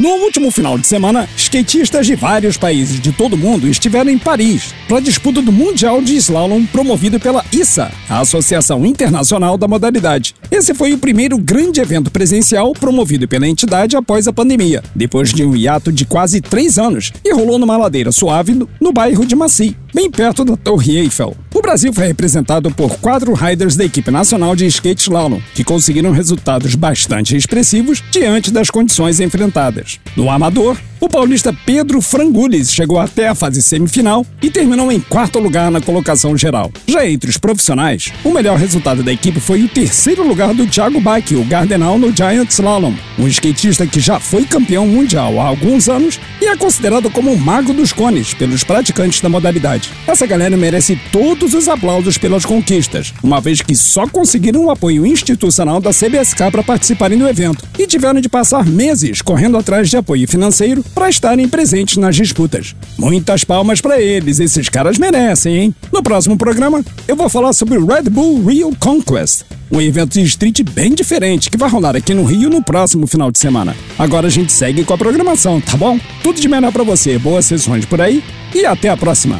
No último final de semana, skatistas de vários países de todo o mundo estiveram em Paris para a disputa do Mundial de Slalom promovido pela ISA, a Associação Internacional da Modalidade. Esse foi o primeiro grande evento presencial promovido pela entidade após a pandemia, depois de um hiato de quase três anos, e rolou numa ladeira suave no, bairro de Massy, bem perto da Torre Eiffel. Brasil foi representado por quatro riders da equipe nacional de skate slalom, que conseguiram resultados bastante expressivos diante das condições enfrentadas. No amador, o paulista Pedro Frangulis chegou até a fase semifinal e terminou em quarto lugar na colocação geral. Já entre os profissionais, o melhor resultado da equipe foi o terceiro lugar do Thiago Bach, o Gardenal no Giant Slalom, um skatista que já foi campeão mundial há alguns anos e é considerado como o mago dos cones pelos praticantes da modalidade. Essa galera merece todos os aplausos pelas conquistas, uma vez que só conseguiram o apoio institucional da CBSK para participarem do evento e tiveram de passar meses correndo atrás de apoio financeiro para estarem presentes nas disputas. Muitas palmas para eles, esses caras merecem, hein? No próximo programa, eu vou falar sobre o Red Bull Rio Conquest, um evento de street bem diferente que vai rolar aqui no Rio no próximo final de semana. Agora a gente segue com a programação, tá bom? Tudo de melhor para você, boas sessões por aí e até a próxima.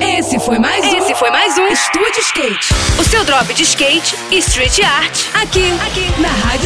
Esse foi mais um. Esse foi mais um Estúdio Skate. O seu drop de skate e street art. Aqui, aqui, na Rádio.